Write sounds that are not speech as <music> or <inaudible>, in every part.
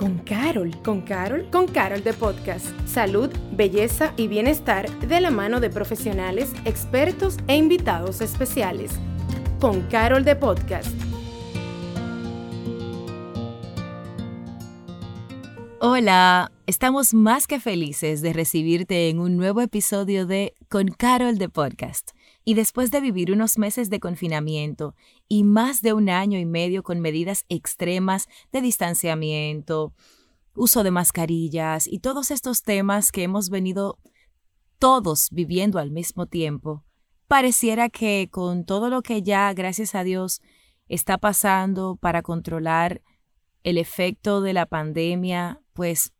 con Carol. ¿Con Carol? Con Carol de Podcast. Salud, belleza y bienestar de la mano de profesionales, expertos e invitados especiales. Con Carol de Podcast. Hola, estamos más que felices de recibirte en un nuevo episodio de Con Carol de Podcast. Y después de vivir unos meses de confinamiento y más de un año y medio con medidas extremas de distanciamiento, uso de mascarillas y todos estos temas que hemos venido todos viviendo al mismo tiempo, pareciera que con todo lo que ya, gracias a Dios, está pasando para controlar el efecto de la pandemia, pues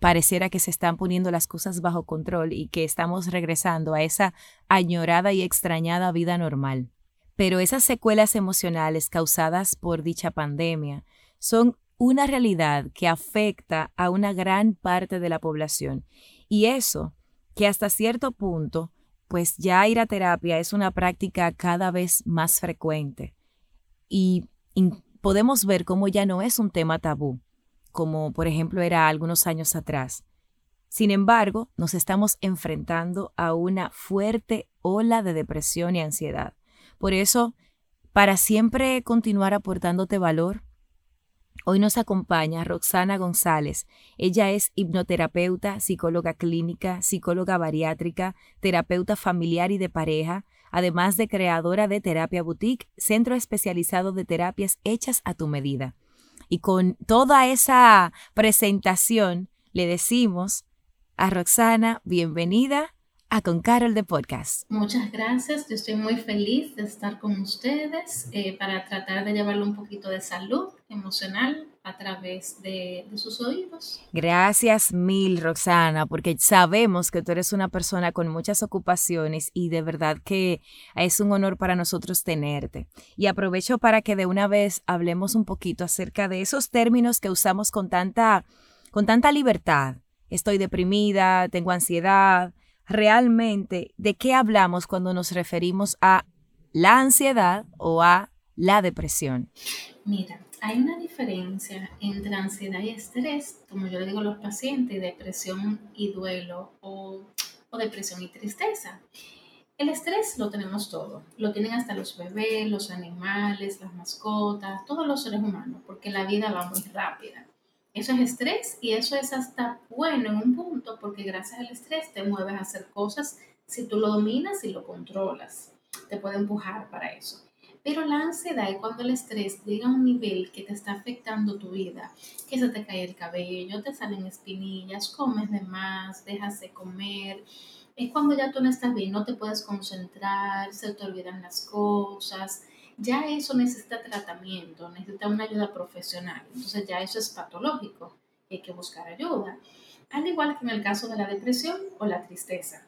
pareciera que se están poniendo las cosas bajo control y que estamos regresando a esa añorada y extrañada vida normal. Pero esas secuelas emocionales causadas por dicha pandemia son una realidad que afecta a una gran parte de la población. Y eso, que hasta cierto punto, pues ya ir a terapia es una práctica cada vez más frecuente. Y podemos ver cómo ya no es un tema tabú como por ejemplo era algunos años atrás. Sin embargo, nos estamos enfrentando a una fuerte ola de depresión y ansiedad. Por eso, para siempre continuar aportándote valor, hoy nos acompaña Roxana González. Ella es hipnoterapeuta, psicóloga clínica, psicóloga bariátrica, terapeuta familiar y de pareja, además de creadora de Terapia Boutique, centro especializado de terapias hechas a tu medida. Y con toda esa presentación le decimos a Roxana, bienvenida a Con Carol de Podcast. Muchas gracias, yo estoy muy feliz de estar con ustedes eh, para tratar de llevarle un poquito de salud emocional a través de, sus oídos. Gracias mil, Roxana, porque sabemos que tú eres una persona con muchas ocupaciones y de verdad que es un honor para nosotros tenerte. Y aprovecho para que de una vez hablemos un poquito acerca de esos términos que usamos con tanta, con tanta libertad. Estoy deprimida, tengo ansiedad. Realmente, ¿de qué hablamos cuando nos referimos a la ansiedad o a la depresión? Mira, hay una diferencia entre ansiedad y estrés, como yo le digo a los pacientes, depresión y duelo o, depresión y tristeza. El estrés lo tenemos todo, lo tienen hasta los bebés, los animales, las mascotas, todos los seres humanos, porque la vida va muy rápida. Eso es estrés y eso es hasta bueno en un punto, porque gracias al estrés te mueves a hacer cosas si tú lo dominas y lo controlas. Te puede empujar para eso. Pero la ansiedad es cuando el estrés llega a un nivel que te está afectando tu vida, que se te cae el cabello, te salen espinillas, comes de más, dejas de comer. Es cuando ya tú no estás bien, no te puedes concentrar, se te olvidan las cosas. Ya eso necesita tratamiento, necesita una ayuda profesional. Entonces ya eso es patológico, hay que buscar ayuda. Al igual que en el caso de la depresión o la tristeza.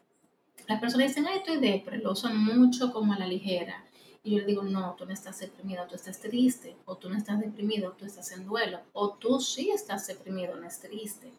Las personas dicen, ay, estoy depre, lo usan mucho como a la ligera y yo le digo, no, tú no estás deprimida, tú estás triste, o tú no estás deprimido, tú estás en duelo, o tú sí estás deprimido, no es triste.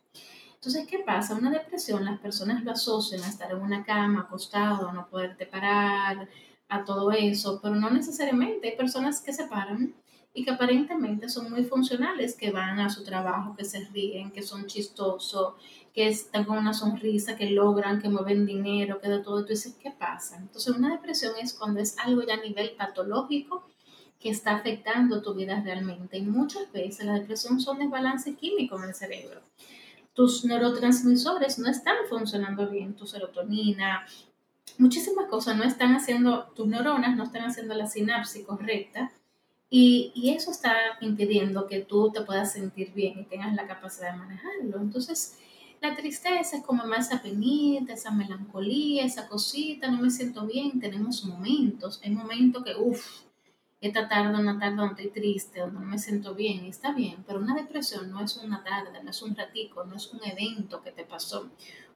Entonces, ¿qué pasa? Una depresión, las personas lo asocian a estar en una cama, acostado, no poderte parar, a todo eso, pero no necesariamente. Hay personas que se paran y que aparentemente son muy funcionales, que van a su trabajo, que se ríen, que son chistosos, que están con una sonrisa, que logran, que mueven dinero, que de todo, tú dices, ¿qué pasa? Entonces una depresión es cuando es algo ya a nivel patológico que está afectando tu vida realmente. Y muchas veces la depresión son desbalance químico en el cerebro. Tus neurotransmisores no están funcionando bien, tu serotonina, muchísimas cosas no están haciendo, tus neuronas no están haciendo la sinapsis correcta y, y, eso está impidiendo que tú te puedas sentir bien y tengas la capacidad de manejarlo. Entonces, la tristeza es como más esa penita, esa melancolía, esa cosita, no me siento bien. Tenemos momentos, hay momentos que, uff, esta tarde, una tarde donde estoy triste, donde no me siento bien, está bien, pero una depresión no es una tarde, no es un ratico, no es un evento que te pasó.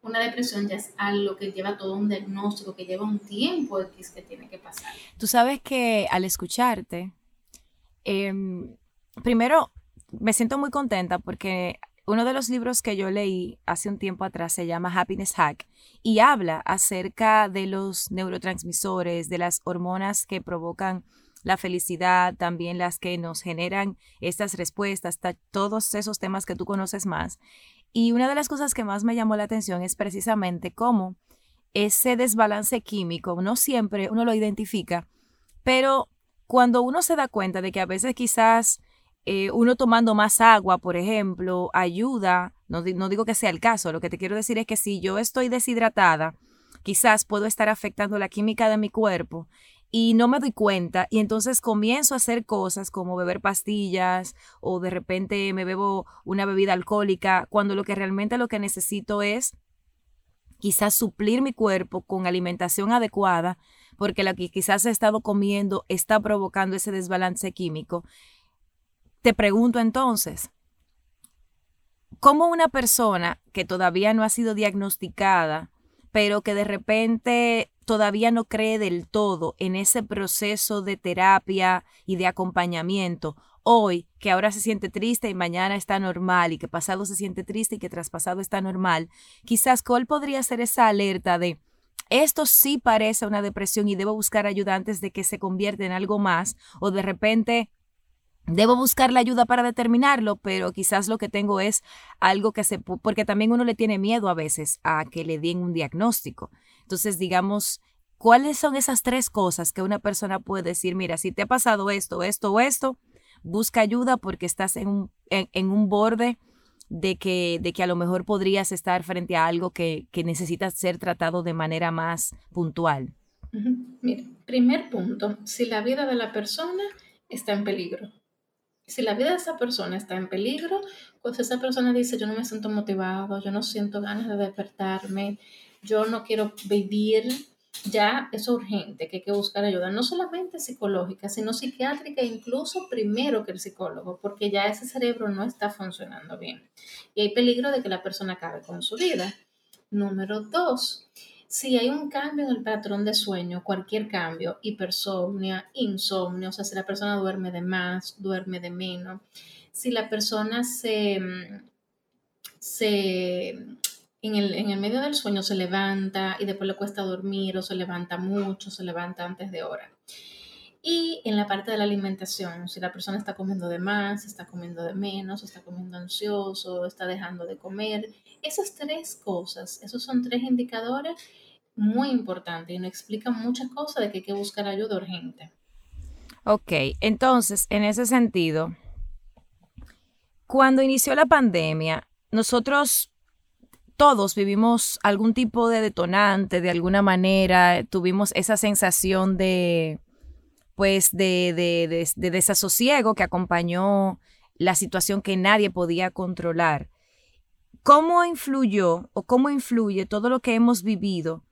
Una depresión ya es algo que lleva todo un diagnóstico, que lleva un tiempo que tiene que pasar. Tú sabes que al escucharte, em, primero me siento muy contenta porque uno de los libros que yo leí hace un tiempo atrás se llama Happiness Hack y habla acerca de los neurotransmisores, de las hormonas que provocan la felicidad, también las que nos generan estas respuestas, todos esos temas que tú conoces más. Y una de las cosas que más me llamó la atención es precisamente cómo ese desbalance químico, no siempre uno lo identifica, pero cuando uno se da cuenta de que a veces quizás eh, uno tomando más agua, por ejemplo, ayuda, no, no digo que sea el caso, lo que te quiero decir es que si yo estoy deshidratada, quizás puedo estar afectando la química de mi cuerpo y no me doy cuenta y entonces comienzo a hacer cosas como beber pastillas o de repente me bebo una bebida alcohólica cuando lo que realmente lo que necesito es quizás suplir mi cuerpo con alimentación adecuada porque la que quizás he estado comiendo está provocando ese desbalance químico. Te pregunto entonces, ¿cómo una persona que todavía no ha sido diagnosticada pero que de repente todavía no cree del todo en ese proceso de terapia y de acompañamiento, hoy que ahora se siente triste y mañana está normal y que pasado se siente triste y que traspasado está normal, quizás cuál podría ser esa alerta de esto sí parece una depresión y debo buscar ayuda antes de que se convierta en algo más o de repente Debo buscar la ayuda para determinarlo, pero quizás lo que tengo es algo que se... porque también uno le tiene miedo a veces a que le den un diagnóstico. Entonces, digamos, ¿cuáles son esas tres cosas que una persona puede decir, mira, si te ha pasado esto, esto o esto, busca ayuda porque estás en un, en, un borde de que, de que a lo mejor podrías estar frente a algo que, que necesita ser tratado de manera más puntual? Mira, primer punto, si la vida de la persona está en peligro si la vida de esa persona está en peligro, pues esa persona dice, yo no me siento motivado, yo no siento ganas de despertarme, yo no quiero vivir, ya es urgente, que hay que buscar ayuda, no solamente psicológica, sino psiquiátrica, incluso primero que el psicólogo, porque ya ese cerebro no está funcionando bien. Y hay peligro de que la persona acabe con su vida. Número dos, si hay un cambio en el patrón de sueño, cualquier cambio, hipersomnia, insomnio, o sea, si la persona duerme de más, duerme de menos, si la persona se, se en el, en el medio del sueño se levanta y después le cuesta dormir o se levanta mucho, se levanta antes de hora. Y en la parte de la alimentación, si la persona está comiendo de más, está comiendo de menos, está comiendo ansioso, está dejando de comer, esas tres cosas, esos son tres indicadores muy importante y nos explica muchas cosas de que hay que buscar ayuda urgente. Ok, entonces, en ese sentido, cuando inició la pandemia, nosotros todos vivimos algún tipo de detonante, de alguna manera, tuvimos esa sensación de, pues, de, de, de desasosiego que acompañó la situación que nadie podía controlar. ¿Cómo influyó o cómo influye todo lo que hemos vivido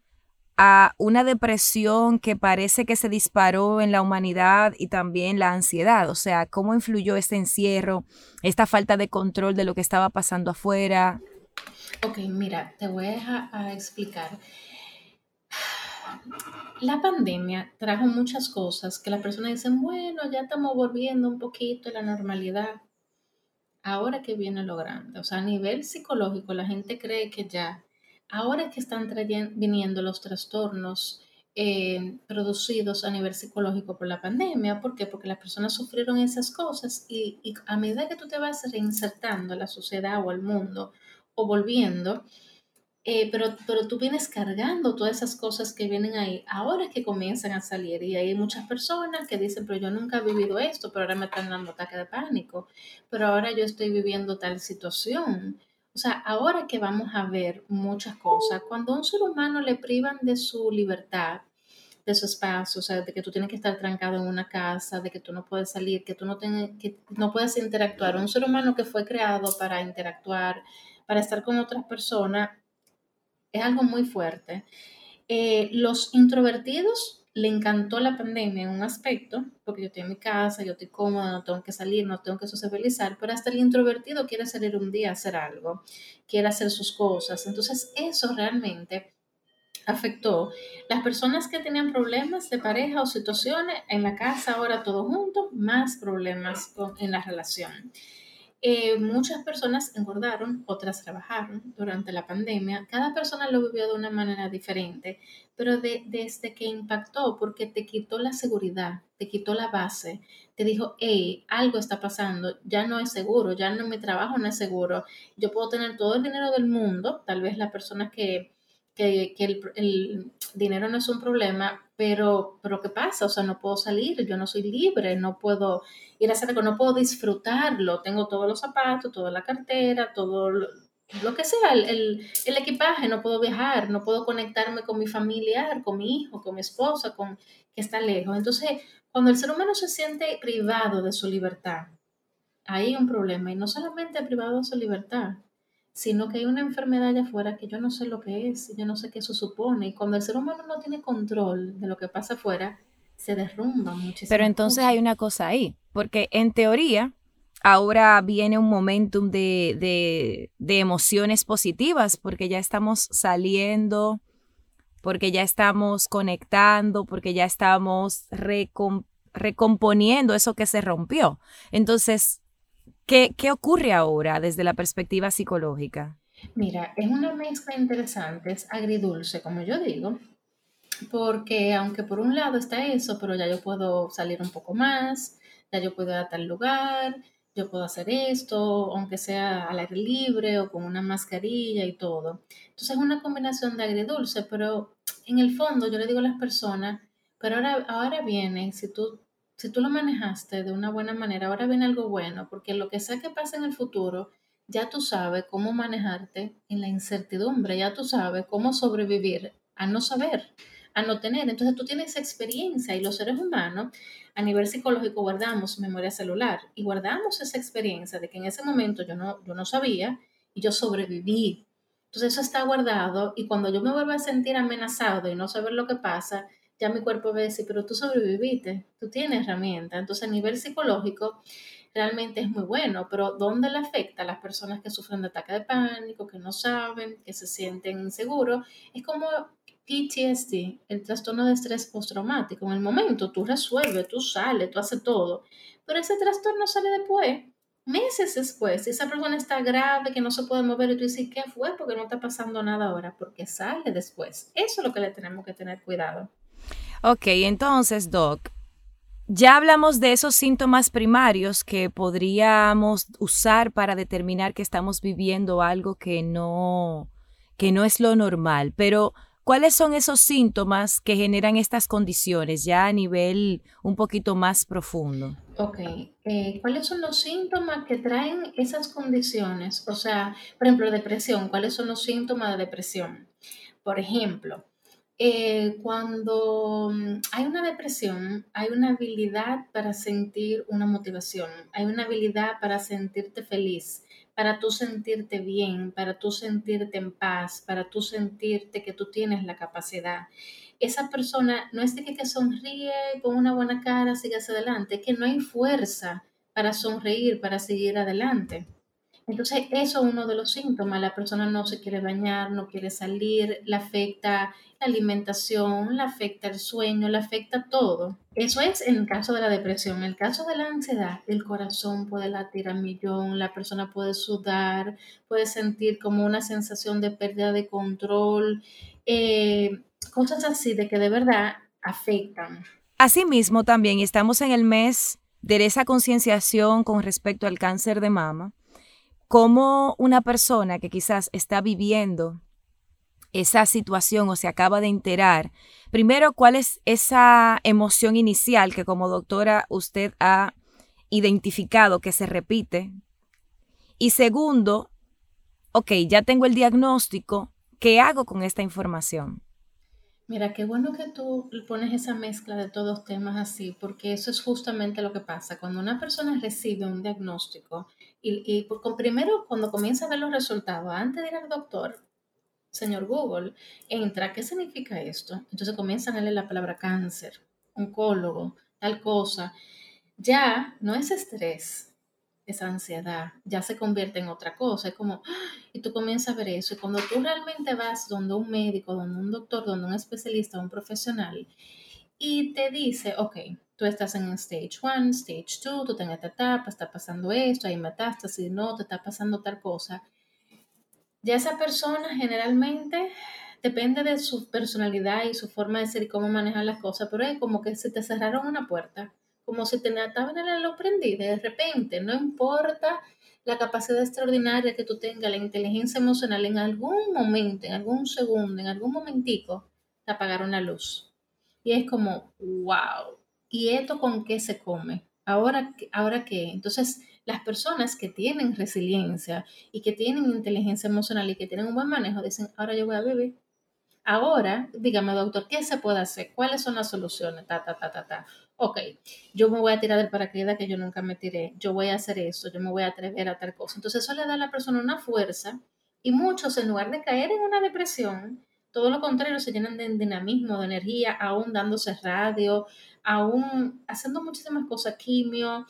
a una depresión que parece que se disparó en la humanidad y también la ansiedad. O sea, cómo influyó este encierro, esta falta de control de lo que estaba pasando afuera. Ok, mira, te voy a, explicar. La pandemia trajo muchas cosas que las personas dicen, bueno, ya estamos volviendo un poquito a la normalidad. Ahora que viene lo grande, o sea, a nivel psicológico, la gente cree que ya ahora que están viniendo los trastornos eh, producidos a nivel psicológico por la pandemia. ¿Por qué? Porque las personas sufrieron esas cosas y, a medida que tú te vas reinsertando a la sociedad o al mundo o volviendo, eh, pero, pero tú vienes cargando todas esas cosas que vienen ahí. Ahora es que comienzan a salir y hay muchas personas que dicen, pero yo nunca he vivido esto, pero ahora me están dando ataque de pánico, pero ahora yo estoy viviendo tal situación. O sea, ahora que vamos a ver muchas cosas, cuando a un ser humano le privan de su libertad, de su espacio, o sea, de que tú tienes que estar trancado en una casa, de que tú no puedes salir, que tú no, tienes, que no puedes interactuar, un ser humano que fue creado para interactuar, para estar con otras personas, es algo muy fuerte. Eh, los introvertidos le encantó la pandemia en un aspecto, porque yo estoy en mi casa, yo estoy cómoda, no tengo que salir, no tengo que sociabilizar, pero hasta el introvertido quiere salir un día a hacer algo, quiere hacer sus cosas. Entonces eso realmente afectó las personas que tenían problemas de pareja o situaciones en la casa, ahora todos juntos, más problemas en la relación. Eh, muchas personas engordaron, otras trabajaron durante la pandemia. Cada persona lo vivió de una manera diferente, pero desde que impactó, porque te quitó la seguridad, te quitó la base, te dijo, hey, algo está pasando, ya no es seguro, ya no mi trabajo no es seguro. Yo puedo tener todo el dinero del mundo, tal vez las personas que, que, el, dinero no es un problema, pero, pero ¿qué pasa? O sea, no puedo salir, yo no soy libre, no puedo ir a hacer algo, no puedo disfrutarlo, tengo todos los zapatos, toda la cartera, todo lo, que sea, el, el, equipaje, no puedo viajar, no puedo conectarme con mi familiar, con mi hijo, con mi esposa, con que está lejos. Entonces, cuando el ser humano se siente privado de su libertad, hay un problema, y no solamente privado de su libertad, sino que hay una enfermedad allá afuera que yo no sé lo que es, yo no sé qué eso supone. Y cuando el ser humano no tiene control de lo que pasa afuera, se derrumba muchísimo. Pero entonces hay una cosa ahí, porque en teoría ahora viene un momentum de, de, emociones positivas, porque ya estamos saliendo, porque ya estamos conectando, porque ya estamos recomponiendo eso que se rompió. Entonces, ¿Qué, ocurre ahora desde la perspectiva psicológica? Mira, es una mezcla interesante, es agridulce, como yo digo, porque aunque por un lado está eso, pero ya yo puedo salir un poco más, ya yo puedo ir a tal lugar, yo puedo hacer esto, aunque sea al aire libre o con una mascarilla y todo. Entonces es una combinación de agridulce, pero en el fondo yo le digo a las personas, pero ahora, ahora viene, si tú si tú lo manejaste de una buena manera, ahora viene algo bueno, porque lo que sea que pase en el futuro, ya tú sabes cómo manejarte en la incertidumbre, ya tú sabes cómo sobrevivir a no saber, a no tener. Entonces tú tienes experiencia y los seres humanos a nivel psicológico guardamos memoria celular y guardamos esa experiencia de que en ese momento yo no, yo no sabía y yo sobreviví. Entonces eso está guardado y cuando yo me vuelvo a sentir amenazado y no saber lo que pasa, ya mi cuerpo ve decir, pero tú sobreviviste, tú tienes herramientas. Entonces, a nivel psicológico, realmente es muy bueno, pero ¿dónde le afecta a las personas que sufren de ataque de pánico, que no saben, que se sienten inseguros? Es como PTSD, el trastorno de estrés postraumático. En el momento tú resuelves, tú sales, tú haces todo, pero ese trastorno sale después, meses después. Si esa persona está grave, que no se puede mover y tú dices, ¿qué fue? Porque no está pasando nada ahora, porque sale después. Eso es lo que le tenemos que tener cuidado. Ok, entonces, Doc, ya hablamos de esos síntomas primarios que podríamos usar para determinar que estamos viviendo algo que no, que no es lo normal, pero ¿cuáles son esos síntomas que generan estas condiciones ya a nivel un poquito más profundo? Ok, eh, ¿cuáles son los síntomas que traen esas condiciones? O sea, por ejemplo, depresión, ¿cuáles son los síntomas de depresión? Por ejemplo, eh, cuando mm, hay una depresión, hay una habilidad para sentir una motivación, hay una habilidad para sentirte feliz, para tú sentirte bien, para tú sentirte en paz, para tú sentirte que tú tienes la capacidad. Esa persona no es de que, sonríe con una buena cara, sigue hacia adelante, es que no hay fuerza para sonreír, para seguir adelante. Entonces, eso es uno de los síntomas. La persona no se quiere bañar, no quiere salir, le afecta la alimentación, le afecta el sueño, le afecta todo. Eso es en el caso de la depresión. En el caso de la ansiedad, el corazón puede latir a millón, la persona puede sudar, puede sentir como una sensación de pérdida de control, eh, cosas así de que de verdad afectan. Asimismo, también estamos en el mes de esa concienciación con respecto al cáncer de mama cómo una persona que quizás está viviendo esa situación o se acaba de enterar, primero, cuál es esa emoción inicial que como doctora usted ha identificado que se repite. Y segundo, ok, ya tengo el diagnóstico, ¿qué hago con esta información? Mira, qué bueno que tú pones esa mezcla de todos temas así, porque eso es justamente lo que pasa. Cuando una persona recibe un diagnóstico, y, con, primero cuando comienza a ver los resultados, antes de ir al doctor, señor Google, entra, ¿qué significa esto? Entonces comienzan a leer la palabra cáncer, oncólogo, tal cosa. Ya no es estrés, esa ansiedad, ya se convierte en otra cosa. Es como, y tú comienzas a ver eso. Y cuando tú realmente vas donde un médico, donde un doctor, donde un especialista, un profesional, y te dice, ok, tú estás en stage 1, stage 2, tú en esta etapa, está pasando esto, hay metástasis, no, te está pasando tal cosa. Ya esa persona generalmente depende de su personalidad y su forma de ser y cómo manejar las cosas, pero es como que se te cerraron una puerta, como si te estaban en el prendida de repente, no importa la capacidad extraordinaria que tú tengas, la inteligencia emocional, en algún momento, en algún segundo, en algún momentico, te apagaron la luz. Y es como, wow, ¿y esto con qué se come? Ahora, ahora qué? Entonces, las personas que tienen resiliencia y que tienen inteligencia emocional y que tienen un buen manejo dicen, ahora yo voy a vivir. Ahora, dígame, doctor, ¿qué se puede hacer? ¿Cuáles son las soluciones? Ta, ta, ta, ta, ta. Ok, yo me voy a tirar del paracaídas que yo nunca me tiré. Yo voy a hacer eso, yo me voy a atrever a tal cosa. Entonces, eso le da a la persona una fuerza y muchos, en lugar de caer en una depresión, todo lo contrario, se llenan de dinamismo, de energía, aún dándose radio, aún haciendo muchísimas cosas, quimio,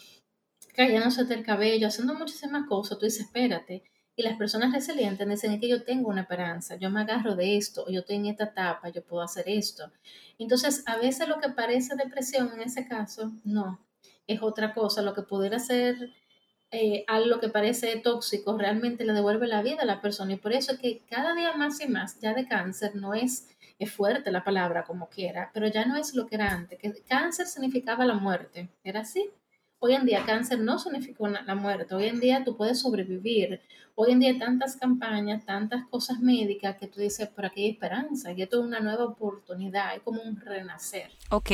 cayéndose del cabello, haciendo muchísimas cosas. Tú dices, espérate. Y las personas resilientes dicen que yo tengo una esperanza, yo me agarro de esto, yo estoy en esta etapa, yo puedo hacer esto. Entonces, a veces lo que parece depresión en ese caso, no, es otra cosa. Lo que pudiera ser eh, algo que parece tóxico realmente le devuelve la vida a la persona. Y por eso es que cada día más y más, ya de cáncer, no es, es fuerte la palabra como quiera, pero ya no es lo que era antes. Que cáncer significaba la muerte, era así. Hoy en día cáncer no significa la muerte, hoy en día tú puedes sobrevivir. Hoy en día hay tantas campañas, tantas cosas médicas que tú dices, por aquí hay esperanza, y esto es una nueva oportunidad, es como un renacer. Ok,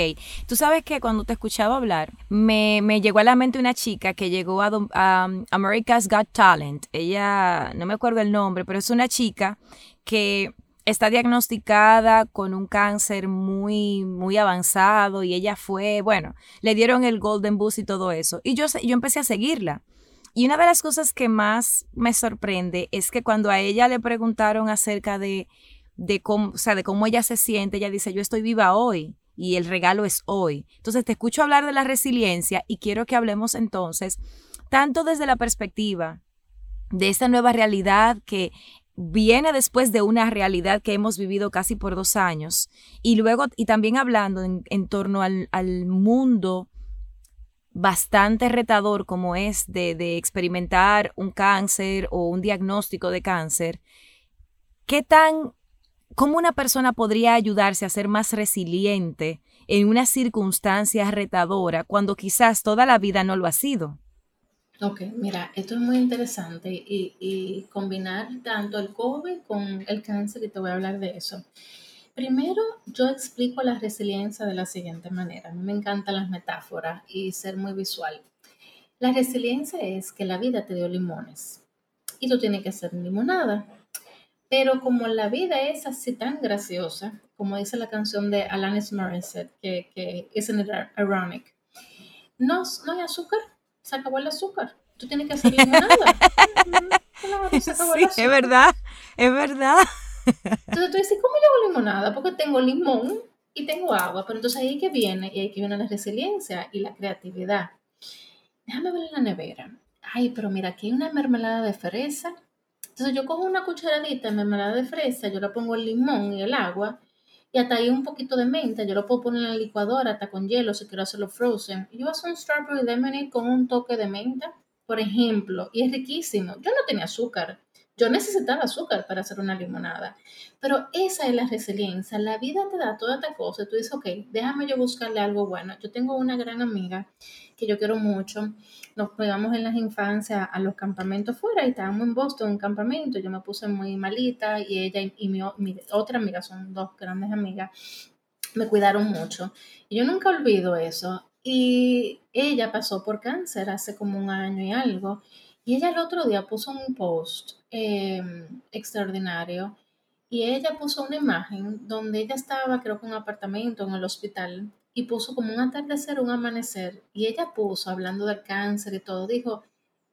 tú sabes que cuando te escuchaba hablar, me, me llegó a la mente una chica que llegó a, a America's Got Talent. Ella, no me acuerdo el nombre, pero es una chica que está diagnosticada con un cáncer muy, muy avanzado y ella fue, bueno, le dieron el Golden Boost y todo eso. Y yo, yo empecé a seguirla. Y una de las cosas que más me sorprende es que cuando a ella le preguntaron acerca de, de, cómo, o sea, de cómo ella se siente, ella dice, yo estoy viva hoy y el regalo es hoy. Entonces te escucho hablar de la resiliencia y quiero que hablemos entonces, tanto desde la perspectiva de esta nueva realidad que viene después de una realidad que hemos vivido casi por dos años y luego y también hablando en, torno al, mundo bastante retador como es de, de, experimentar un cáncer o un diagnóstico de cáncer, ¿qué tan, cómo una persona podría ayudarse a ser más resiliente en una circunstancia retadora cuando quizás toda la vida no lo ha sido? Ok, mira, esto es muy interesante y, combinar tanto el COVID con el cáncer y te voy a hablar de eso. Primero, yo explico la resiliencia de la siguiente manera. A mí me encantan las metáforas y ser muy visual. La resiliencia es que la vida te dio limones y tú tienes que hacer limonada. Pero como la vida es así tan graciosa, como dice la canción de Alanis Morissette, que, que isn't ironic, no, no hay azúcar, se acabó el azúcar. Tú tienes que hacer <laughs> limonada. sí, es verdad, es verdad. Entonces tú dices, ¿cómo yo hago limonada? Porque tengo limón y tengo agua, pero entonces ahí que viene, y ahí que viene la resiliencia y la creatividad. Déjame ver en la nevera. Ay, pero mira, aquí hay una mermelada de fresa. Entonces yo cojo una cucharadita de mermelada de fresa, yo le pongo el limón y el agua, y hasta ahí un poquito de menta, yo lo puedo poner en la licuadora hasta con hielo si quiero hacerlo frozen. Yo hago un strawberry lemonade con un toque de menta, por ejemplo, y es riquísimo. Yo no tenía azúcar, yo necesitaba azúcar para hacer una limonada, pero esa es la resiliencia. La vida te da toda esta cosa. Tú dices, ok, déjame yo buscarle algo bueno. Yo tengo una gran amiga que yo quiero mucho. Nos pegamos en las infancias a los campamentos fuera y estábamos en Boston, un campamento. Yo me puse muy malita y ella y, mi, otra amiga, son dos grandes amigas, me cuidaron mucho. Y yo nunca olvido eso. Y ella pasó por cáncer hace como un año y algo. Y ella el otro día puso un post em, extraordinario y ella puso una imagen donde ella estaba, creo que en un apartamento en el hospital y puso como un atardecer, un amanecer, y ella puso, hablando del cáncer y todo, dijo,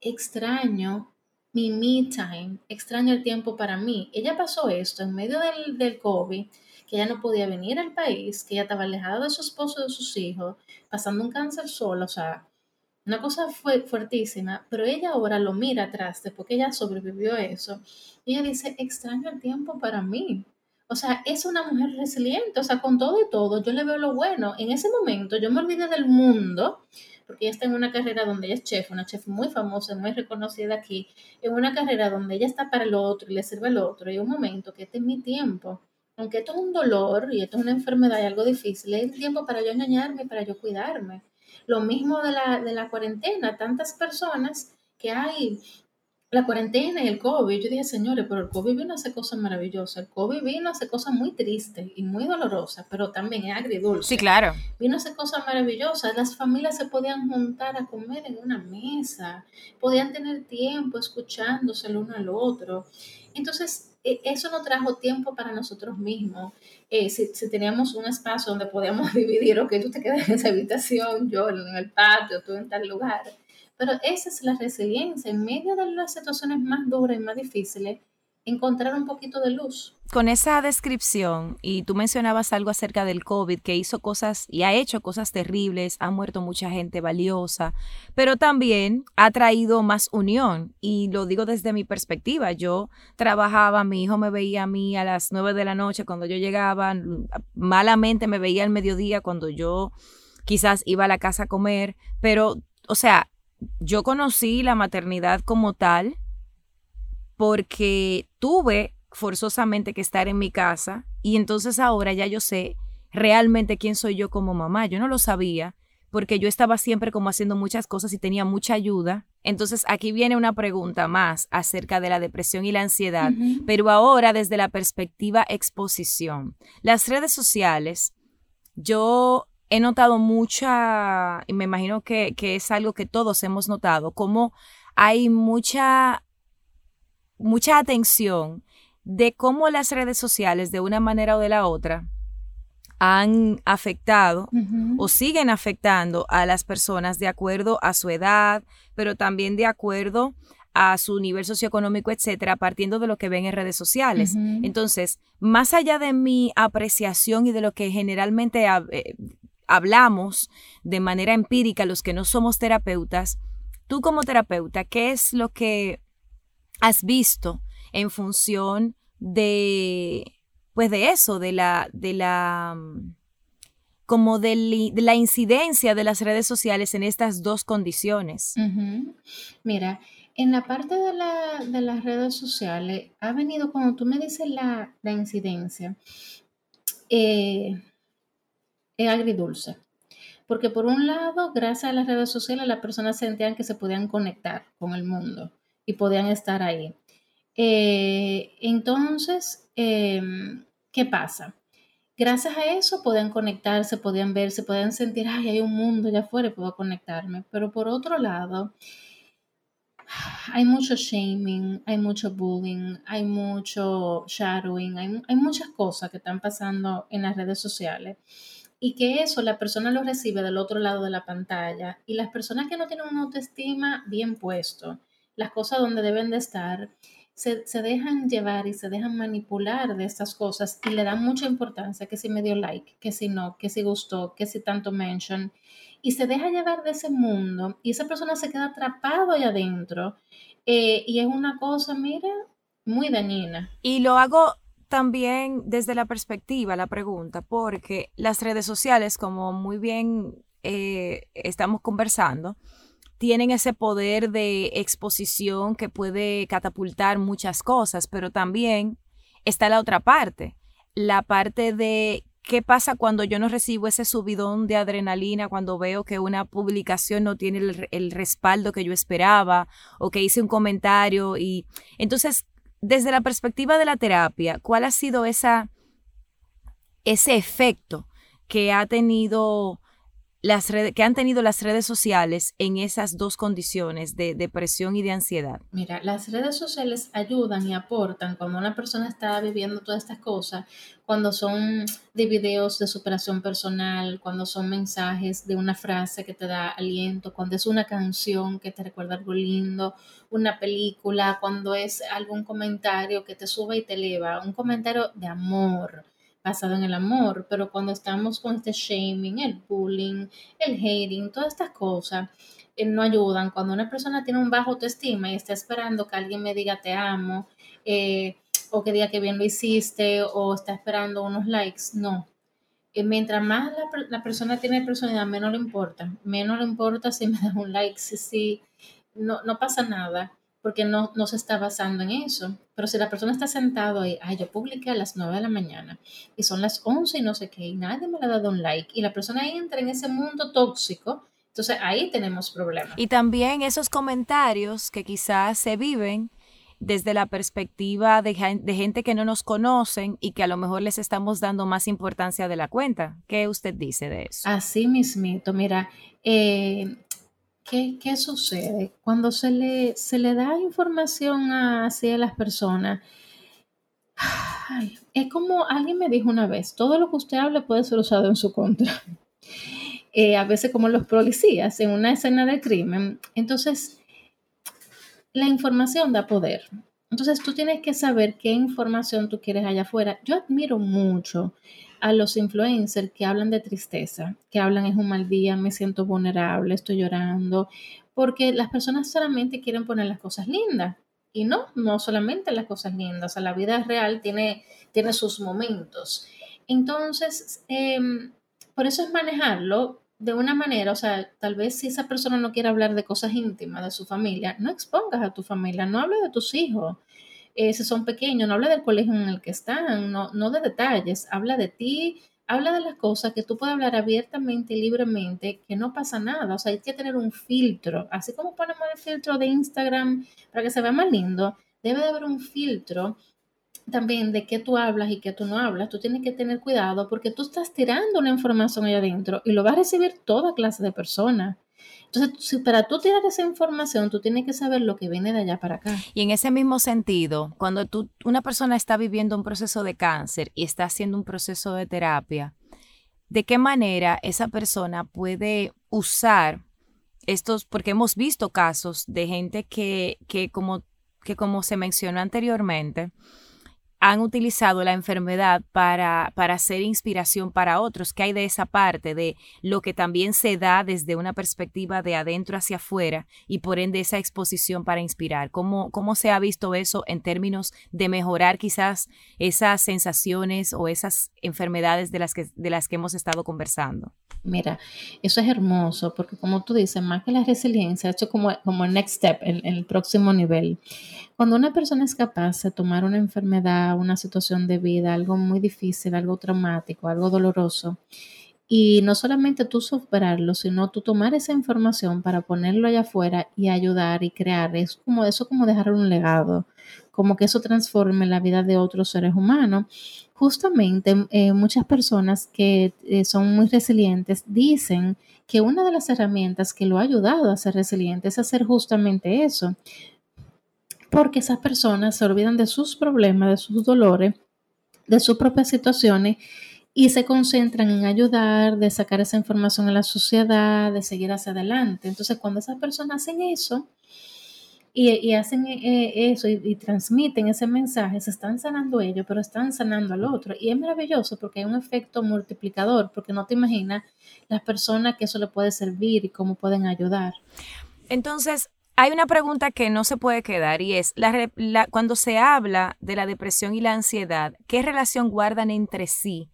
extraño mi me time, extraño el tiempo para mí. Ella pasó esto en medio del, del COVID, que ella no podía venir al país, que ella estaba alejada de su esposo y de sus hijos, pasando un cáncer sola, o sea, una cosa fue fuertísima, pero ella ahora lo mira atrás, después que ella sobrevivió a eso, y ella dice, extraño el tiempo para mí. O sea, es una mujer resiliente, o sea, con todo y todo, yo le veo lo bueno. En ese momento yo me olvidé del mundo, porque ella está en una carrera donde ella es chef, una chef muy famosa, muy reconocida aquí, en una carrera donde ella está para el otro y le sirve al otro, y un momento que este es mi tiempo. Aunque esto es un dolor y esto es una enfermedad y algo difícil, es tiempo para yo engañarme, para yo cuidarme. Lo mismo de la, de la cuarentena, tantas personas que hay la cuarentena y el COVID, yo dije, señores, pero el COVID vino a hacer cosas maravillosas. El COVID vino a hacer cosas muy tristes y muy dolorosas, pero también es agridulce. Sí, claro. Vino a hacer cosas maravillosas. Las familias se podían juntar a comer en una mesa, podían tener tiempo escuchándose el uno al otro. Entonces, e, eso nos trajo tiempo para nosotros mismos. Eh, si, teníamos un espacio donde podíamos <laughs> dividir, ok, tú te quedas en esa habitación, yo en el patio, tú en tal lugar pero esa es la resiliencia. En medio de las situaciones más duras y más difíciles, encontrar un poquito de luz. Con esa descripción, y tú mencionabas algo acerca del COVID, que hizo cosas y ha hecho cosas terribles, ha muerto mucha gente valiosa, pero también ha traído más unión. Y lo digo desde mi perspectiva. Yo trabajaba, mi hijo me veía a mí a las nueve de la noche cuando yo llegaba, malamente me veía al mediodía cuando yo quizás iba a la casa a comer, pero, o sea, yo conocí la maternidad como tal porque tuve forzosamente que estar en mi casa y entonces ahora ya yo sé realmente quién soy yo como mamá. Yo no lo sabía porque yo estaba siempre como haciendo muchas cosas y tenía mucha ayuda. Entonces aquí viene una pregunta más acerca de la depresión y la ansiedad, pero ahora desde la perspectiva exposición. Las redes sociales, yo he notado mucha, y me imagino que, es algo que todos hemos notado, como hay mucha, mucha atención de cómo las redes sociales, de una manera o de la otra, han afectado o siguen afectando a las personas de acuerdo a su edad, pero también de acuerdo a su nivel socioeconómico, etcétera, partiendo de lo que ven en redes sociales. Entonces, más allá de mi apreciación y de lo que generalmente eh, hablamos de manera empírica los que no somos terapeutas, tú como terapeuta, ¿qué es lo que has visto en función de, pues de eso, de la, de la, como de, la incidencia de las redes sociales en estas dos condiciones? Mira, en la parte de, las redes sociales ha venido, cuando tú me dices la, la incidencia, eh, es agridulce. Porque por un lado, gracias a las redes sociales, las personas sentían que se podían conectar con el mundo y podían estar ahí. Eh, entonces, em, ¿qué pasa? Gracias a eso podían conectarse, podían verse, podían sentir, ay, hay un mundo allá afuera puedo conectarme. Pero por otro lado, hay mucho shaming, hay mucho bullying, hay mucho shadowing, hay, hay muchas cosas que están pasando en las redes sociales y que eso la persona lo recibe del otro lado de la pantalla y las personas que no tienen una autoestima bien puesto, las cosas donde deben de estar, se, dejan llevar y se dejan manipular de estas cosas y le dan mucha importancia que si me dio like, que si no, que si gustó, que si tanto mention y se deja llevar de ese mundo y esa persona se queda atrapado ahí adentro eh, y es una cosa, mira, muy dañina. Y lo hago también desde la perspectiva, la pregunta, porque las redes sociales, como muy bien eh, estamos conversando, tienen ese poder de exposición que puede catapultar muchas cosas, pero también está la otra parte, la parte de qué pasa cuando yo no recibo ese subidón de adrenalina, cuando veo que una publicación no tiene el, el respaldo que yo esperaba o que hice un comentario y entonces desde la perspectiva de la terapia, ¿cuál ha sido esa, ese efecto que ha tenido las redes, que han tenido las redes sociales en esas dos condiciones de depresión y de ansiedad? Mira, las redes sociales ayudan y aportan cuando una persona está viviendo todas estas cosas, cuando son de videos de superación personal, cuando son mensajes de una frase que te da aliento, cuando es una canción que te recuerda algo lindo, una película, cuando es algún comentario que te sube y te eleva, un comentario de amor basado en el amor, pero cuando estamos con este shaming, el bullying, el hating, todas estas cosas, eh, no ayudan. Cuando una persona tiene un bajo autoestima y está esperando que alguien me diga te amo, eh, o que diga que bien lo hiciste o está esperando unos likes. No. Y mientras más la, persona tiene personalidad, menos le importa. Menos le importa si me <laughs> da un like, si, si no, no pasa nada porque no, no, se está basando en eso. Pero si la persona está sentado ahí, ay, yo publiqué a las 9 de la mañana y son las 11 y no sé qué, y nadie me le ha dado un like, y la persona entra en ese mundo tóxico, entonces ahí tenemos problemas. Y también esos comentarios que quizás se viven desde la perspectiva de, gente que no nos conocen y que a lo mejor les estamos dando más importancia de la cuenta. ¿Qué usted dice de eso? Así mismito, mira, eh, ¿qué, sucede? Cuando se le, se le da información a las personas, es como alguien me dijo una vez, todo lo que usted hable puede ser usado en su contra. <laughs> Eh, a veces como los policías en una escena de crimen. Entonces, la información da poder. Entonces, tú tienes que saber qué información tú quieres allá afuera. Yo admiro mucho a los influencers que hablan de tristeza, que hablan es un mal día, me siento vulnerable, estoy llorando, porque las personas solamente quieren poner las cosas lindas. Y no, no solamente las cosas lindas, o sea, la vida real tiene, tiene sus momentos. Entonces, em, por eso es manejarlo de una manera, o sea, tal vez si esa persona no quiere hablar de cosas íntimas de su familia, no expongas a tu familia, no hable de tus hijos, si son pequeños, no hable del colegio en el que están, no, no de detalles, habla de ti, habla de las cosas que tú puedes hablar abiertamente y libremente, que no pasa nada, o sea, hay que tener un filtro, así como ponemos el filtro de Instagram para que se vea más lindo, debe de haber un filtro también de qué tú hablas y qué tú no hablas, tú tienes que tener cuidado porque tú estás tirando una información allá adentro y lo va a recibir toda clase de personas. Entonces, para tú tirar esa información, tú tienes que saber lo que viene de allá para acá. Y en ese mismo sentido, cuando tú, una persona está viviendo un proceso de cáncer y está haciendo un proceso de terapia, ¿de qué manera esa persona puede usar estos, porque hemos visto casos de gente que, que como, que como se mencionó anteriormente, han utilizado la enfermedad para, para ser inspiración para otros. ¿Qué hay de esa parte de lo que también se da desde una perspectiva de adentro hacia afuera y por ende esa exposición para inspirar? ¿Cómo, cómo se ha visto eso en términos de mejorar quizás esas sensaciones o esas enfermedades de las que, de las que hemos estado conversando? Mira, eso es hermoso porque como tú dices, más que la resiliencia, hecho como, como el next step, el, el próximo nivel. Cuando una persona es capaz de tomar una enfermedad, una situación de vida, algo muy difícil, algo traumático, algo doloroso, y no solamente tú superarlo, sino tú tomar esa información para ponerlo allá afuera y ayudar y crear, es como eso como dejar un legado, como que eso transforme la vida de otros seres humanos. Justamente eh, muchas personas que eh, son muy resilientes dicen que una de las herramientas que lo ha ayudado a ser resiliente es hacer justamente eso, porque esas personas se olvidan de sus problemas, de sus dolores, de sus propias situaciones y se concentran en ayudar, de sacar esa información a la sociedad, de seguir hacia adelante. Entonces, cuando esas personas hacen eso y, hacen eh, eso y, transmiten ese mensaje, se están sanando ellos, pero están sanando al otro. Y es maravilloso porque hay un efecto multiplicador, porque no te imaginas las personas que eso le puede servir y cómo pueden ayudar. Entonces, hay una pregunta que no se puede quedar y es, cuando se habla de la depresión y la ansiedad, ¿qué relación guardan entre sí?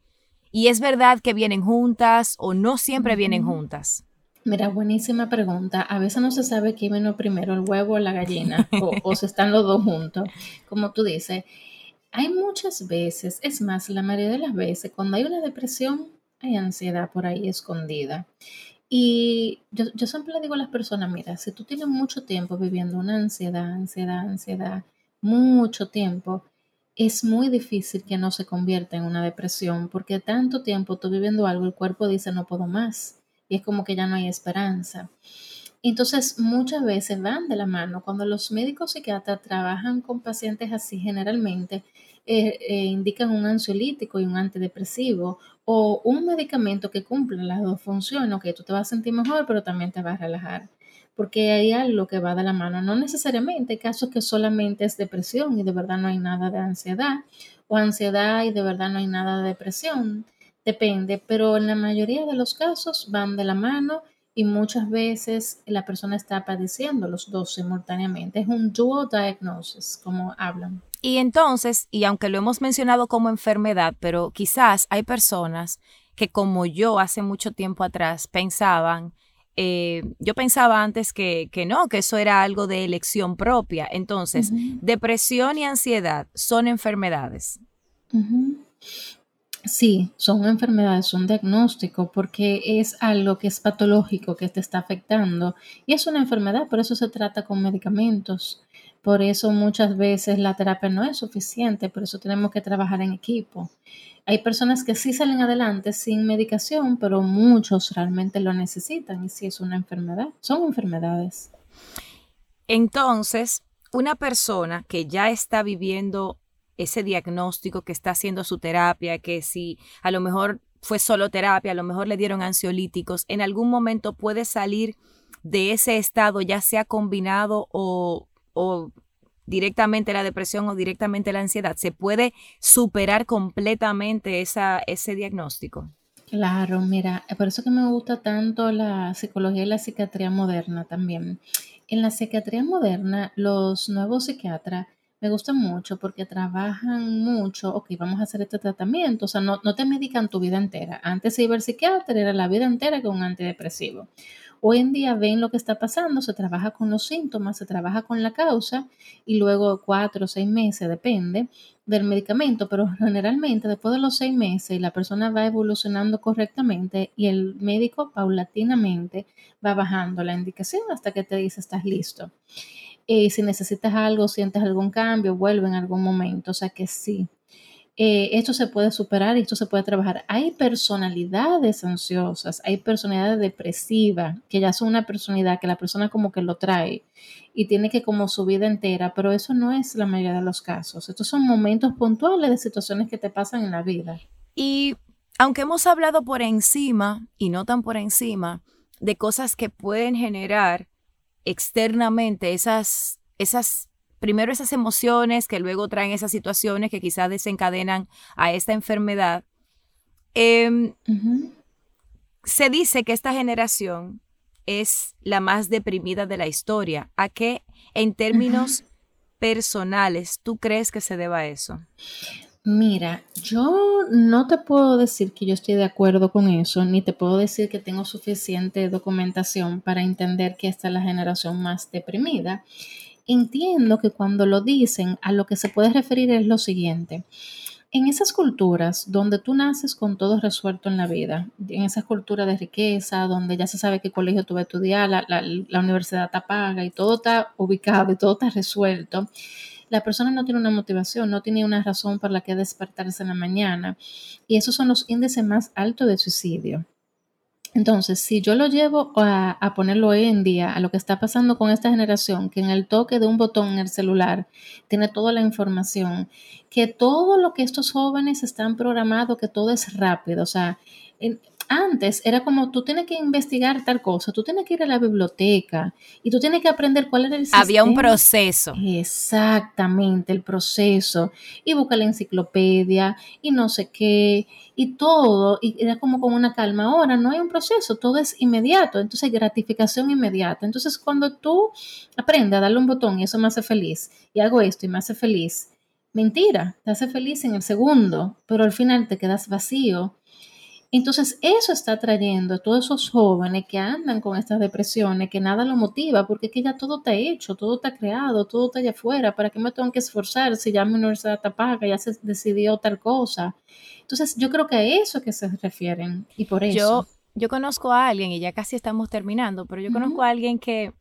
¿Y es verdad que vienen juntas o no siempre vienen juntas? Mira, buenísima pregunta. A veces no se sabe quién vino primero, el huevo o la gallina, <laughs> o, o se están los dos juntos. Como tú dices, hay muchas veces, es más, la mayoría de las veces, cuando hay una depresión, hay ansiedad por ahí escondida. Y yo, siempre le digo a las personas, mira, si tú tienes mucho tiempo viviendo una ansiedad, ansiedad, ansiedad, mucho tiempo, es muy difícil que no se convierta en una depresión, porque tanto tiempo tú viviendo algo, el cuerpo dice no puedo más, y es como que ya no hay esperanza. Entonces, muchas veces van de la mano. Cuando los médicos psiquiatras trabajan con pacientes así, generalmente eh, eh, indican un ansiolítico y un antidepresivo o un medicamento que cumple las dos funciones, que tú te vas a sentir mejor, pero también te vas a relajar. Porque hay algo que va de la mano. No necesariamente casos que solamente es depresión y de verdad no hay nada de ansiedad, o ansiedad y de verdad no hay nada de depresión. Depende, pero en la mayoría de los casos van de la mano y muchas veces la persona está padeciendo los dos simultáneamente. Es un dual diagnosis, como hablan. Y entonces, y aunque lo hemos mencionado como enfermedad, pero quizás hay personas que como yo hace mucho tiempo atrás pensaban, eh, yo pensaba antes que, que, no, que eso era algo de elección propia. Entonces, depresión y ansiedad son enfermedades. Sí, son enfermedades, un diagnóstico, porque es algo que es patológico, que te está afectando. Y es una enfermedad, por eso se trata con medicamentos. Por eso muchas veces la terapia no es suficiente, por eso tenemos que trabajar en equipo. Hay personas que sí salen adelante sin medicación, pero muchos realmente lo necesitan y sí es una enfermedad. Son enfermedades. Entonces, una persona que ya está viviendo ese diagnóstico, que está haciendo su terapia, que si a lo mejor fue solo terapia, a lo mejor le dieron ansiolíticos, en algún momento puede salir de ese estado, ya sea combinado o, o directamente la depresión o directamente la ansiedad, ¿se puede superar completamente esa, ese diagnóstico? Claro, mira, por eso que me gusta tanto la psicología y la psiquiatría moderna también. En la psiquiatría moderna, los nuevos psiquiatras me gustan mucho porque trabajan mucho, ok, vamos a hacer este tratamiento, o sea, no, no te medican tu vida entera. Antes iba al psiquiatra, era la vida entera con un antidepresivo. Hoy en día ven lo que está pasando, se trabaja con los síntomas, se trabaja con la causa y luego cuatro o seis meses, depende del medicamento, pero <laughs> generalmente después de los seis meses la persona va evolucionando correctamente y el médico paulatinamente va bajando la indicación hasta que te dice estás listo. Y si necesitas algo, sientes algún cambio, vuelve en algún momento. O sea que sí, eh, esto se puede superar y esto se puede trabajar. Hay personalidades ansiosas, hay personalidades depresivas, que ya son una personalidad que la persona como que lo trae y tiene que como su vida entera, pero eso no es la mayoría de los casos. Estos son momentos puntuales de situaciones que te pasan en la vida. Y aunque hemos hablado por encima y no tan por encima de cosas que pueden generar externamente esas, esas primero esas emociones que luego traen esas situaciones que quizás desencadenan a esta enfermedad. Em, se dice que esta generación es la más deprimida de la historia. ¿A qué en términos personales tú crees que se deba a eso? Mira, yo no te puedo decir que yo estoy de acuerdo con eso, ni te puedo decir que tengo suficiente documentación para entender que esta es la generación más deprimida. Entiendo que cuando lo dicen, a lo que se puede referir es lo siguiente. En esas culturas donde tú naces con todo resuelto en la vida, en esas culturas de riqueza, donde ya se sabe qué colegio tú vas a estudiar, la, la universidad te paga y todo está ubicado y todo está resuelto, la persona no tiene una motivación, no tiene una razón para la que despertarse en la mañana. Y esos son los índices más altos de suicidio. Entonces, si yo lo llevo a, ponerlo hoy en día, a lo que está pasando con esta generación, que en el toque de un botón en el celular tiene toda la información, que todo lo que estos jóvenes están programados, que todo es rápido, o sea, antes era como tú tienes que investigar tal cosa, tú tienes que ir a la biblioteca y tú tienes que aprender cuál era el sistema. Había un proceso. Exactamente, el proceso. Y busca la enciclopedia y no sé qué y todo. Y era como con una calma. Ahora no hay un proceso, todo es inmediato. Entonces gratificación inmediata. Entonces cuando tú aprendes a darle un botón y eso me hace feliz y hago esto y me hace feliz, mentira, te hace feliz en el segundo, pero al final te quedas vacío entonces, eso está trayendo a todos esos jóvenes que andan con estas depresiones, que nada lo motiva, porque es que ya todo está hecho, todo está creado, todo está allá afuera, ¿para qué me tengo que esforzar si ya mi universidad está paga, ya se decidió tal cosa? Entonces, yo creo que a eso que se refieren y por eso. Yo, yo conozco a alguien, y ya casi estamos terminando, pero yo conozco a alguien que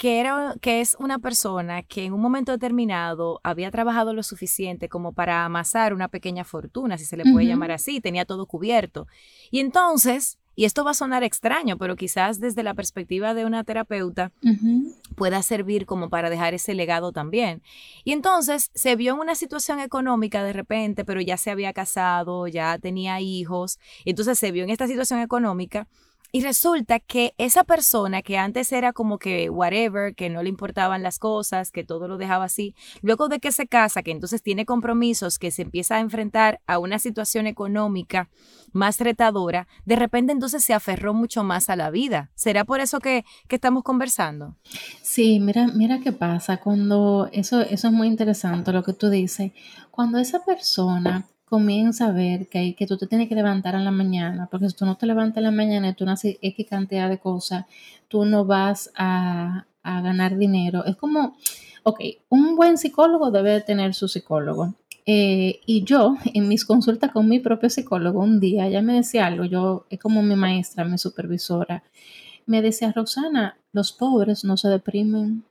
que, era, que es una persona que en un momento determinado había trabajado lo suficiente como para amasar una pequeña fortuna, si se le puede llamar así, tenía todo cubierto. Y entonces, y esto va a sonar extraño, pero quizás desde la perspectiva de una terapeuta pueda servir como para dejar ese legado también. Y entonces se vio en una situación económica de repente, pero ya se había casado, ya tenía hijos, entonces se vio en esta situación económica Y resulta que esa persona que antes era como que whatever, que no le importaban las cosas, que todo lo dejaba así, luego de que se casa, que entonces tiene compromisos, que se empieza a enfrentar a una situación económica más retadora, de repente entonces se aferró mucho más a la vida. ¿Será por eso que, que estamos conversando? Sí, mira, mira qué pasa cuando eso, eso es muy interesante lo que tú dices. Cuando esa persona comienza a ver que, hay, que tú te tienes que levantar en la mañana, porque si tú no te levantas en la mañana y tú no haces X cantidad de cosas, tú no vas a, ganar dinero. Es como, ok, un buen psicólogo debe tener su psicólogo. Eh, y yo, en mis consultas con mi propio psicólogo, un día ella me decía algo, yo es como mi maestra, mi supervisora, me decía, Roxana, los pobres no se deprimen,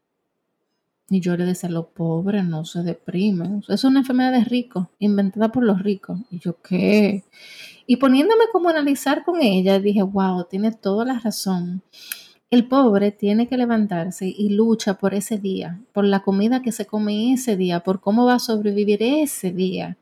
y yo le decía, los pobres no se deprimen. Es una enfermedad de ricos, inventada por los ricos. Y yo, ¿qué? Y poniéndome como a analizar con ella, dije, wow, tiene toda la razón. El pobre tiene que levantarse y lucha por ese día, por la comida que se come ese día, por cómo va a sobrevivir ese día.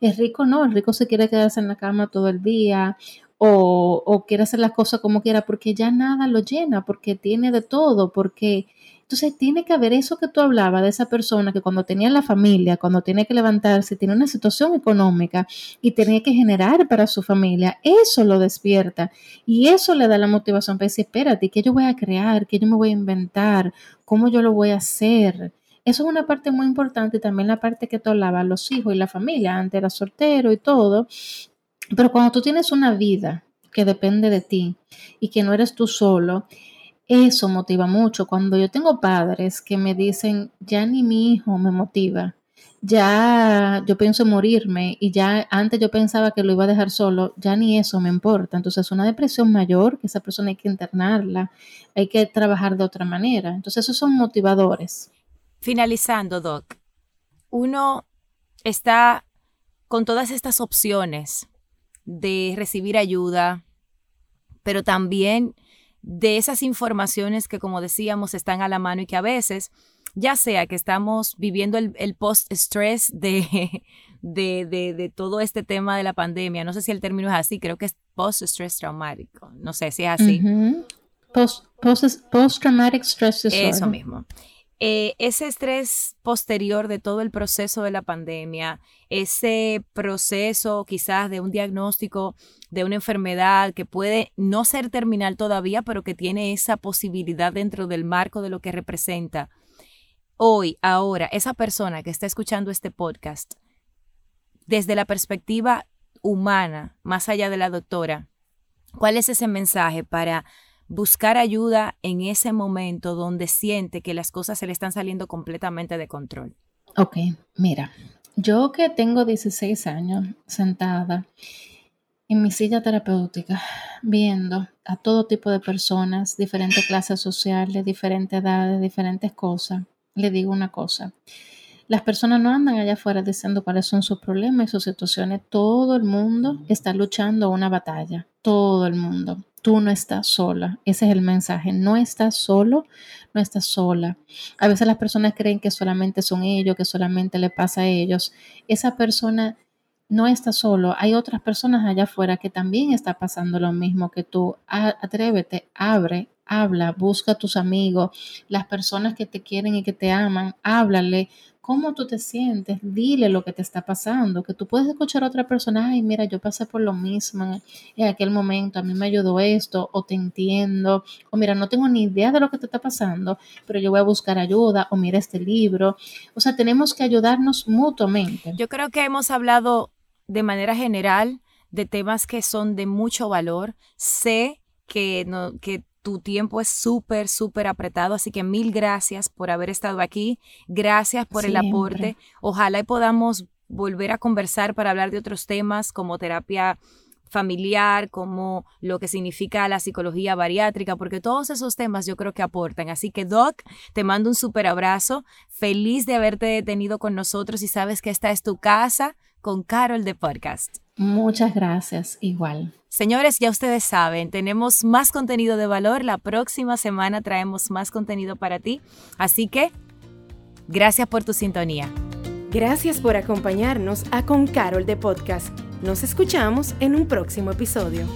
El rico no, el rico se quiere quedarse en la cama todo el día o, o quiere hacer las cosas como quiera porque ya nada lo llena, porque tiene de todo, porque entonces tiene que haber eso que tú hablabas de esa persona que cuando tenía la familia, cuando tiene que levantarse, tiene una situación económica y tenía que generar para su familia, eso lo despierta y eso le da la motivación para decir, espérate, ¿qué yo voy a crear? ¿Qué yo me voy a inventar? ¿Cómo yo lo voy a hacer? Eso es una parte muy importante y también la parte que tú hablabas, los hijos y la familia, antes era soltero y todo. Pero cuando tú tienes una vida que depende de ti y que no eres tú solo, eso motiva mucho. Cuando yo tengo padres que me dicen, ya ni mi hijo me motiva, ya yo pienso morirme y ya antes yo pensaba que lo iba a dejar solo, ya ni eso me importa. Entonces, una depresión mayor, que esa persona hay que internarla, hay que trabajar de otra manera. Entonces, esos son motivadores. Finalizando, Doc, uno está con todas estas opciones de recibir ayuda, pero también de esas informaciones que, como decíamos, están a la mano y que a veces, ya sea que estamos viviendo el, post-stress <laughs> de, de, de, todo este tema de la pandemia, no sé si el término es así, creo que es post-stress traumático, no sé si es así. Post-traumatic stress disorder. Eso mismo. Eh, ese estrés posterior de todo el proceso de la pandemia, ese proceso quizás de un diagnóstico de una enfermedad que puede no ser terminal todavía, pero que tiene esa posibilidad dentro del marco de lo que representa. Hoy, ahora, esa persona que está escuchando este podcast, desde la perspectiva humana, más allá de la doctora, ¿cuál es ese mensaje para buscar ayuda en ese momento donde siente que las cosas se le están saliendo completamente de control? Ok, mira, yo que tengo 16 años sentada en mi silla terapéutica, viendo a todo tipo de personas, diferentes clases sociales, diferentes edades, diferentes cosas, le digo una cosa. Las personas no andan allá afuera diciendo cuáles son sus problemas y sus situaciones. Todo el mundo está luchando una batalla. Todo el mundo tú no estás sola. Ese es el mensaje. No estás solo, no estás sola. A veces las personas creen que solamente son ellos, que solamente le pasa a ellos. Esa persona no está solo. Hay otras personas allá afuera que también está pasando lo mismo que tú. Atrévete, abre, habla, busca a tus amigos, las personas que te quieren y que te aman, háblale, cómo tú te sientes, dile lo que te está pasando, que tú puedes escuchar a otra persona, ay, mira, yo pasé por lo mismo en aquel momento, a mí me ayudó esto, o te entiendo, o mira, no tengo ni idea de lo que te está pasando, pero yo voy a buscar ayuda, o mira este libro. O sea, tenemos que ayudarnos mutuamente. Yo creo que hemos hablado de manera general de temas que son de mucho valor. Sé que, no, que tu tiempo es súper, súper apretado, así que mil gracias por haber estado aquí. Gracias por el aporte. Ojalá y podamos volver a conversar para hablar de otros temas como terapia familiar, como lo que significa la psicología bariátrica, porque todos esos temas yo creo que aportan. Así que Doc, te mando un súper abrazo, feliz de haberte tenido con nosotros y sabes que esta es tu casa con Carol de Podcast. Muchas gracias, igual. Señores, ya ustedes saben, tenemos más contenido de valor. La próxima semana traemos más contenido para ti. Así que, gracias por tu sintonía. Gracias por acompañarnos a Con Carol de Podcast. Nos escuchamos en un próximo episodio.